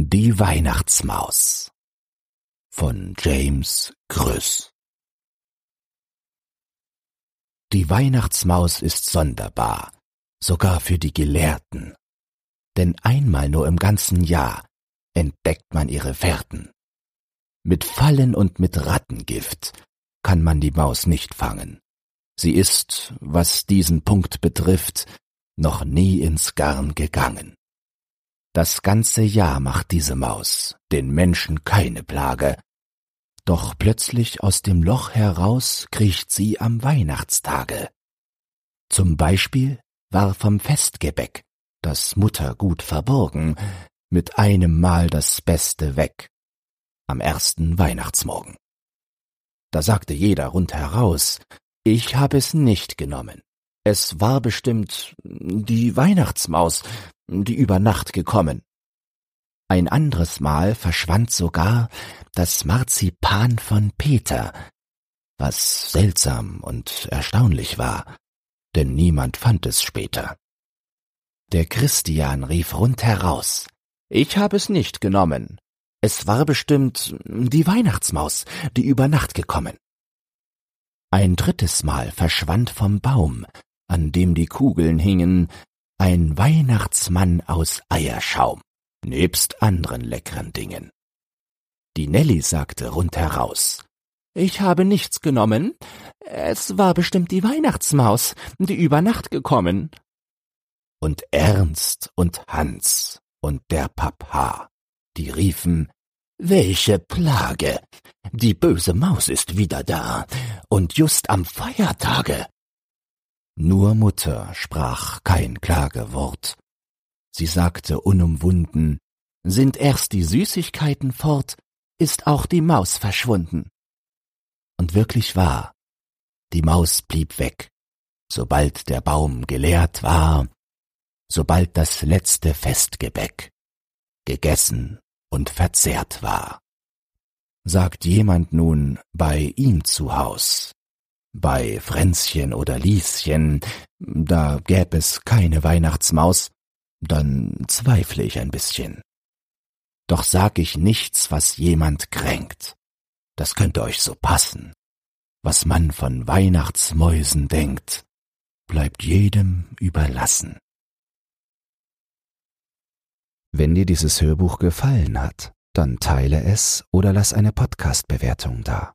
Die Weihnachtsmaus von James Größ Die Weihnachtsmaus ist sonderbar, sogar für die Gelehrten, denn einmal nur im ganzen Jahr entdeckt man ihre Fährten. Mit Fallen und mit Rattengift kann man die Maus nicht fangen. Sie ist, was diesen Punkt betrifft, noch nie ins Garn gegangen. Das ganze Jahr macht diese Maus den Menschen keine Plage, doch plötzlich aus dem Loch heraus kriecht sie am Weihnachtstage. Zum Beispiel war vom Festgebäck, das Mutter gut verborgen, mit einem Mal das Beste weg, am ersten Weihnachtsmorgen. Da sagte jeder rundheraus, ich hab es nicht genommen. Es war bestimmt die Weihnachtsmaus, die über Nacht gekommen. Ein anderes Mal verschwand sogar das Marzipan von Peter, was seltsam und erstaunlich war, denn niemand fand es später. Der Christian rief rundheraus, ich hab es nicht genommen. Es war bestimmt die Weihnachtsmaus, die über Nacht gekommen. Ein drittes Mal verschwand vom Baum an dem die Kugeln hingen, ein Weihnachtsmann aus Eierschaum, nebst anderen leckeren Dingen. Die Nelly sagte rundheraus, ich habe nichts genommen, es war bestimmt die Weihnachtsmaus, die über Nacht gekommen. Und Ernst und Hans und der Papa, die riefen, welche Plage! Die böse Maus ist wieder da, und just am Feiertage. Nur Mutter sprach kein Klagewort. Sie sagte unumwunden, sind erst die Süßigkeiten fort, ist auch die Maus verschwunden. Und wirklich wahr, die Maus blieb weg, sobald der Baum geleert war, sobald das letzte Festgebäck gegessen und verzehrt war. Sagt jemand nun bei ihm zu Haus, bei Fränzchen oder Lieschen, da gäb es keine Weihnachtsmaus, dann zweifle ich ein bisschen. Doch sag ich nichts, was jemand kränkt. Das könnte euch so passen. Was man von Weihnachtsmäusen denkt, bleibt jedem überlassen. Wenn dir dieses Hörbuch gefallen hat, dann teile es oder lass eine Podcast-Bewertung da.